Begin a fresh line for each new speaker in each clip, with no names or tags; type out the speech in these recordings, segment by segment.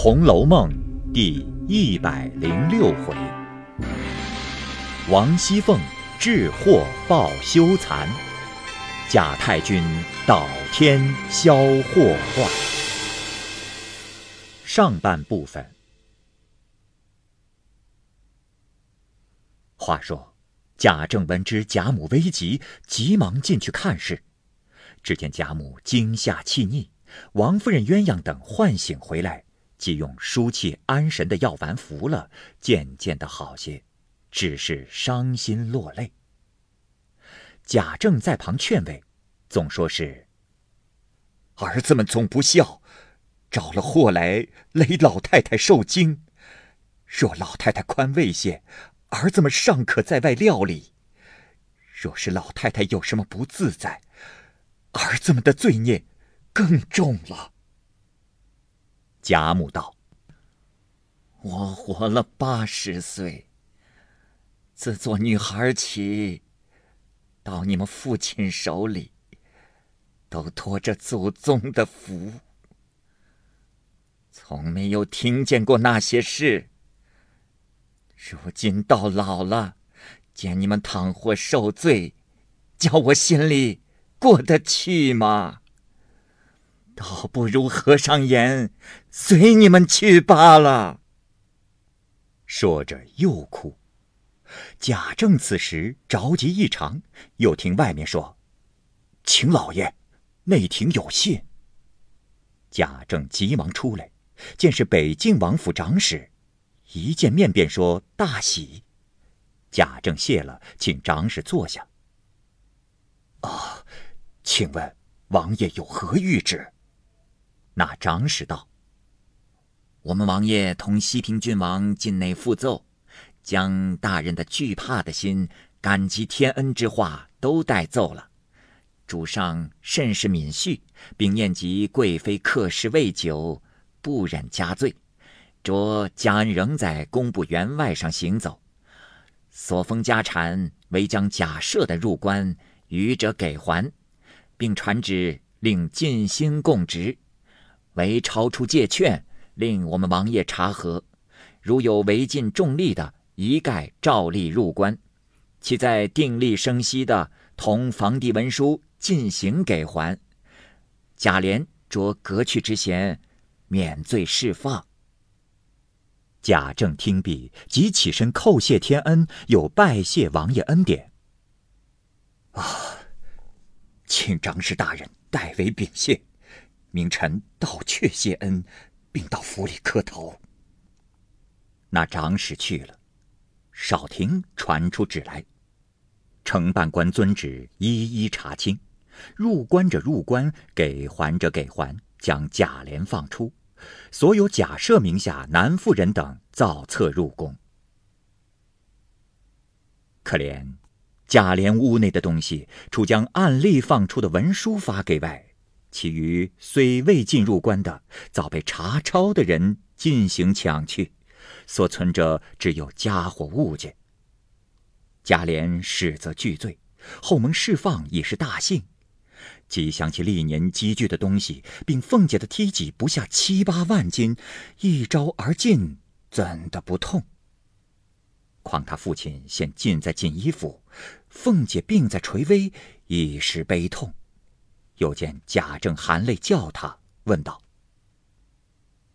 红楼梦》第一百零六回：王熙凤致祸报羞惭，贾太君倒天消祸患。上半部分。话说，贾政闻知贾母危急，急忙进去看事。只见贾母惊吓气逆，王夫人、鸳鸯等唤醒回来，即用舒气安神的药丸服了，渐渐的好些，只是伤心落泪。贾政在旁劝慰，总说是儿子们总不孝，找了祸来累老太太受惊。若老太太宽慰些，儿子们尚可在外料理；若是老太太有什么不自在，儿子们的罪孽更重了。贾母道：“我活了八十岁，自做女孩起，到你们父亲手里，都托着祖宗的福，从没有听见过那些事。如今到老了，见你们倘或受罪，叫我心里……”过得去吗？倒不如合上眼，随你们去罢了。说着又哭。贾政此时着急异常，又听外面说：“请老爷，内廷有信。”贾政急忙出来，见是北静王府长史，一见面便说大喜。贾政谢了，请长史坐下。啊。请问王爷有何谕旨？那长史道：“我们王爷同西平郡王境内复奏，将大人的惧怕的心、感激天恩之话都带奏了。主上甚是敏恤，并念及贵妃客事未久，不忍加罪。着嘉恩仍在工部员外上行走，所封家产唯将假设的入关，余者给还。”并传旨令尽心供职，唯超出界券，令我们王爷查核。如有违禁重利的，一概照例入关。其在定立生息的，同房地文书进行给还。贾琏着革去之嫌，免罪释放。贾政听毕，即起身叩谢天恩，又拜谢王爷恩典。啊！请张氏大人代为禀谢，明臣道却谢恩，并到府里磕头。那长史去了，少廷传出旨来，承办官遵旨，一一查清，入关者入关，给还者给还，将贾琏放出，所有贾赦名下男妇人等造册入宫。可怜。贾琏屋内的东西，除将按例放出的文书发给外，其余虽未进入关的，早被查抄的人进行抢去，所存着只有家伙物件。贾琏始则惧罪，后蒙释放已是大幸，即想起历年积聚的东西，并凤姐的梯己不下七八万斤，一招而尽，怎的不痛？况他父亲现尽在锦衣府，凤姐病在垂危，一时悲痛。又见贾政含泪叫他，问道：“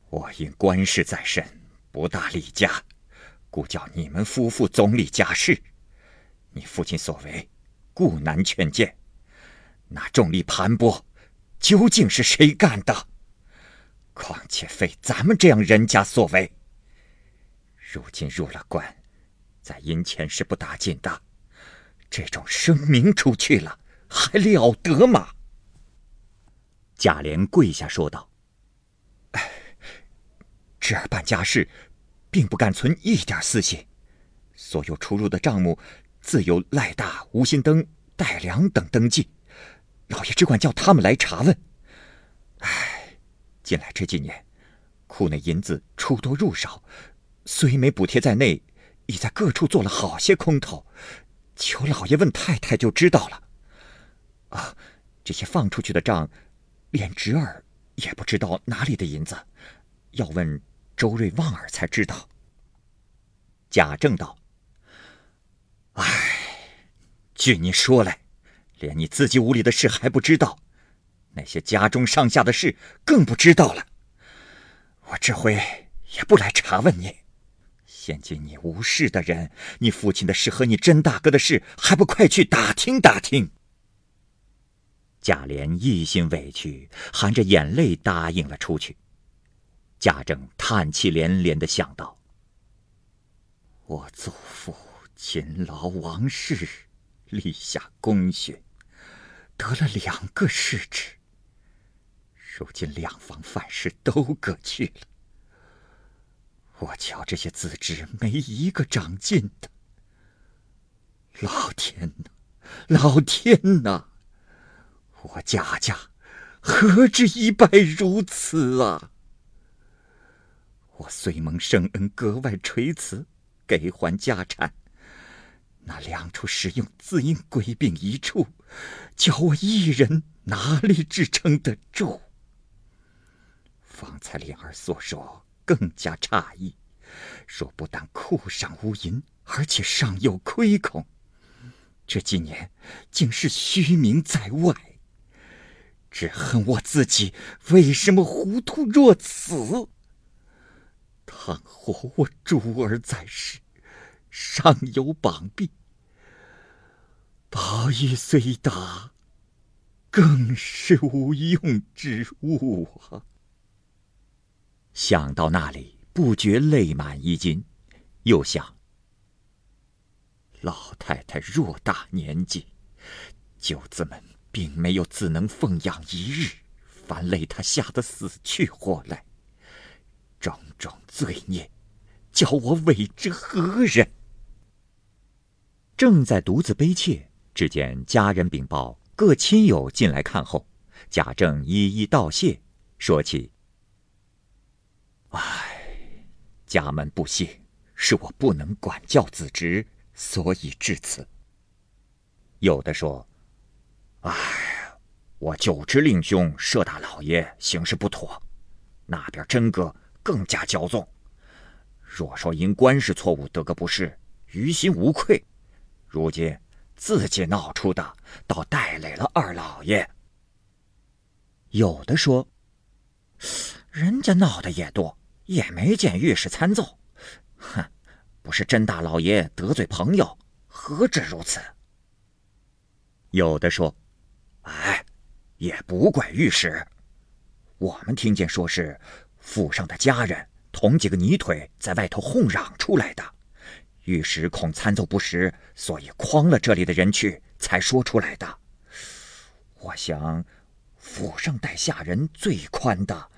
我因官事在身，不大理家，故叫你们夫妇总理家事。你父亲所为，故难劝谏。那重力盘剥，究竟是谁干的？况且非咱们这样人家所为。如今入了关。”在阴前是不打紧的，这种声名出去了，还了得吗？贾琏跪下说道：“，侄儿办家事，并不敢存一点私心。所有出入的账目，自有赖大、吴心登、戴良等登记。老爷只管叫他们来查问。哎，近来这几年，库内银子出多入少，虽没补贴在内。”已在各处做了好些空头，求老爷问太太就知道了。啊，这些放出去的账，连侄儿也不知道哪里的银子，要问周瑞望儿才知道。贾政道：“哎，据你说来，连你自己屋里的事还不知道，那些家中上下的事更不知道了。我这回也不来查问你。现今你无事的人，你父亲的事和你甄大哥的事，还不快去打听打听？”贾琏一心委屈，含着眼泪答应了出去。贾政叹气连连的想到：“我祖父勤劳王室，立下功勋，得了两个世职。如今两房范氏都各去了，我瞧这些子侄没一个长进的。老天呐，老天呐！”我家家何至一败如此啊！我虽蒙圣恩格外垂慈，给还家产，那两处使用自应归并一处，叫我一人哪里支撑得住？方才灵儿所说更加诧异，说不但库上无银，而且尚有亏空，这几年竟是虚名在外。只恨我自己为什么糊涂若此？倘或我珠儿在世，尚有膀臂；宝玉虽大，更是无用之物啊！想到那里，不觉泪满衣襟。又想，老太太偌大年纪，舅子们。并没有自能奉养一日，反累他吓得死去活来，种种罪孽，叫我为之何人？正在独自悲切，只见家人禀报各亲友进来看后，贾政一一道谢，说起：“唉，家门不幸，是我不能管教子侄，所以至此。”有的说。哎，我就知令兄佘大老爷行事不妥，那边真哥更加骄纵。若说因官事错误得个不是，于心无愧。如今自己闹出的，倒带累了二老爷。有的说，人家闹的也多，也没见御史参奏。哼，不是甄大老爷得罪朋友，何止如此？有的说。哎，也不怪御史。我们听见说是府上的家人同几个泥腿在外头哄嚷出来的，御史恐参奏不实，所以诓了这里的人去，才说出来的。我想，府上待下人最宽的，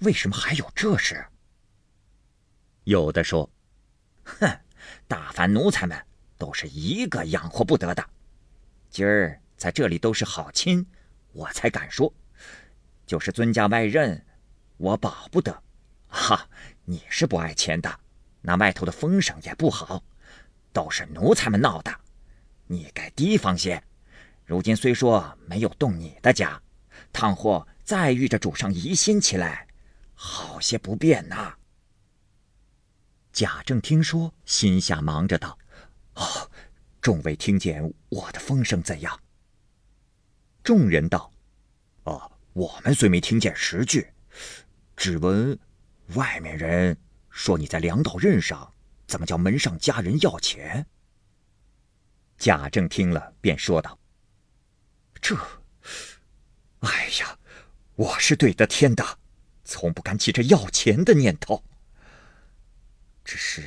为什么还有这事？有的说：“哼，大凡奴才们都是一个养活不得的，今儿。”在这里都是好亲，我才敢说。就是尊家外任，我保不得。哈，你是不爱钱的，那外头的风声也不好，都是奴才们闹的。你该提防些。如今虽说没有动你的家，倘或再遇着主上疑心起来，好些不便呐。贾政听说，心下忙着道：“哦，众位听见我的风声怎样？”众人道：“哦，我们虽没听见实句，只闻外面人说你在粮道任上，怎么叫门上家人要钱？”贾政听了，便说道：“这，哎呀，我是对得天的，从不敢起这要钱的念头。只是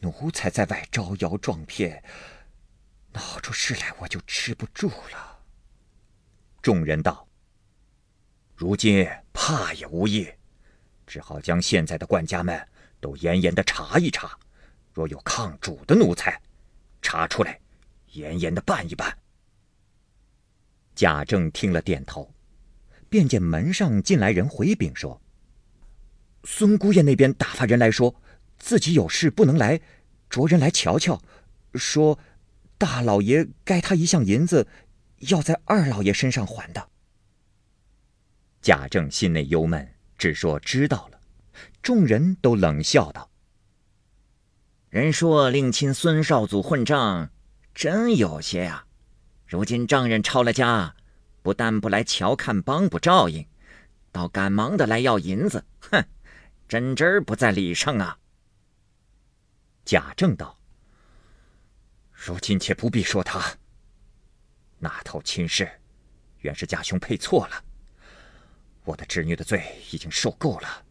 奴才在外招摇撞骗，闹出事来，我就吃不住了。”众人道：“如今怕也无益，只好将现在的管家们都严严的查一查，若有抗主的奴才，查出来，严严的办一办。”贾政听了点头，便见门上进来人回禀说：“孙姑爷那边打发人来说，自己有事不能来，着人来瞧瞧，说大老爷该他一项银子。”要在二老爷身上还的。贾政心内忧闷，只说知道了，众人都冷笑道：“人说令亲孙少祖混账，真有些呀！如今丈人抄了家，不但不来瞧看帮补照应，倒赶忙的来要银子，哼，真真儿不在理上啊！”贾政道：“如今且不必说他，那头亲事，原是家兄配错了。我的侄女的罪已经受够了，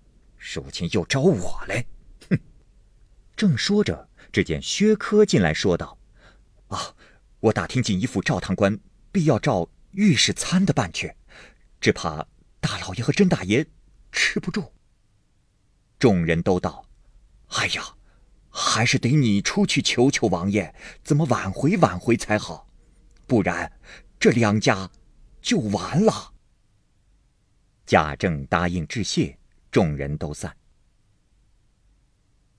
如今又找我来，哼！”正说着，只见薛科进来说道：“啊，我打听锦衣府赵堂官必要召御史参的办去，只怕大老爷和甄大爷吃不住。”众人都道：“哎呀！”还是得你出去求求王爷，怎么挽回挽回才好，不然这两家就完了。贾政答应致谢，众人都散。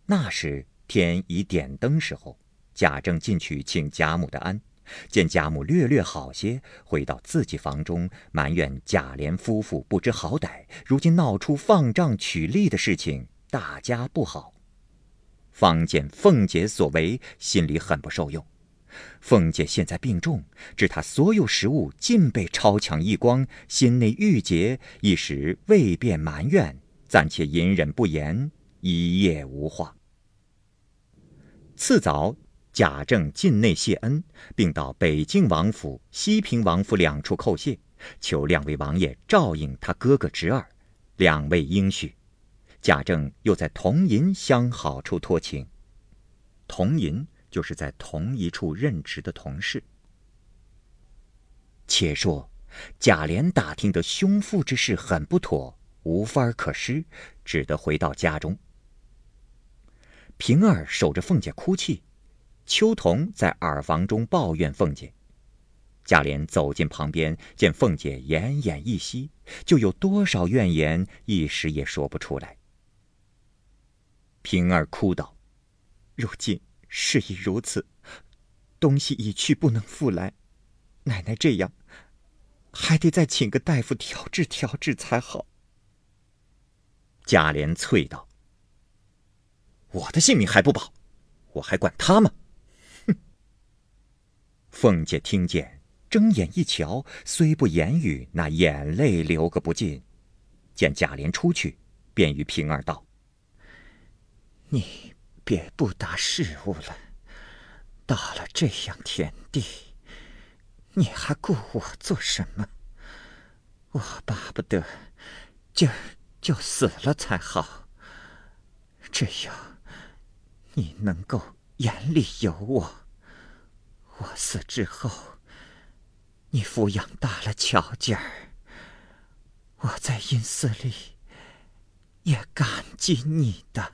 那时天已点灯时候，贾政进去请贾母的安，见贾母略略好些，回到自己房中，埋怨贾琏夫妇不知好歹，如今闹出放账取利的事情，大家不好。方见凤姐所为，心里很不受用。凤姐现在病重，知她所有食物尽被抄抢一光，心内郁结，一时未便埋怨，暂且隐忍不言，一夜无话。次早，贾政进内谢恩，并到北静王府、西平王府两处叩谢，求两位王爷照应他哥哥侄儿，两位应许。贾政又在同银相好处托情，同银就是在同一处任职的同事。且说贾琏打听得兄父之事很不妥，无法可施，只得回到家中。平儿守着凤姐哭泣，秋桐在耳房中抱怨凤姐。贾琏走进旁边，见凤姐奄奄一息，就有多少怨言，一时也说不出来。平儿哭道：“如今事已如此，东西已去不能复来，奶奶这样，还得再请个大夫调治调治才好。”贾琏啐道：“我的性命还不保，我还管他吗？”哼！凤姐听见，睁眼一瞧，虽不言语，那眼泪流个不尽。见贾琏出去，便与平儿道。你别不答事物了，到了这样田地，你还顾我做什么？我巴不得今儿就死了才好。只有你能够眼里有我，我死之后，你抚养大了乔姐儿，我在阴司里也感激你的。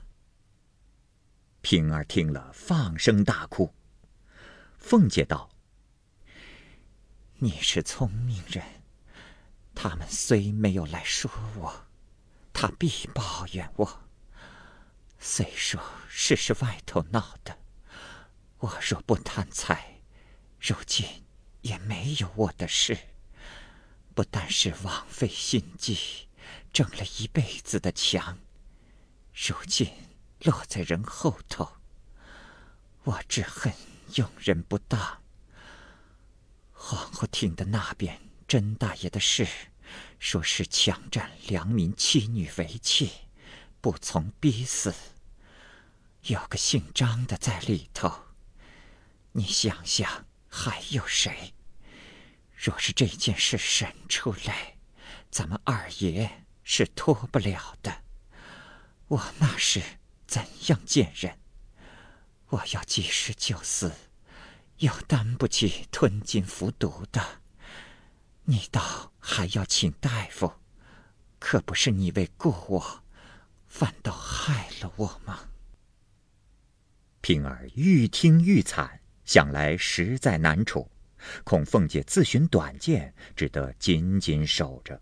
平儿听了，放声大哭。凤姐道：“你是聪明人，他们虽没有来说我，他必抱怨我。虽说事是外头闹的，我若不贪财，如今也没有我的事。不但是枉费心机，挣了一辈子的强，如今……”落在人后头，我只恨用人不当。皇后听的那边甄大爷的事，说是强占良民妻女为妾，不从逼死。有个姓张的在里头，你想想还有谁？若是这件事审出来，咱们二爷是脱不了的。我那时。怎样见人？我要及时就死，又担不起吞金服毒的。你倒还要请大夫，可不是你为顾我，反倒害了我吗？平儿愈听愈惨，想来实在难处，恐凤姐自寻短见，只得紧紧守着。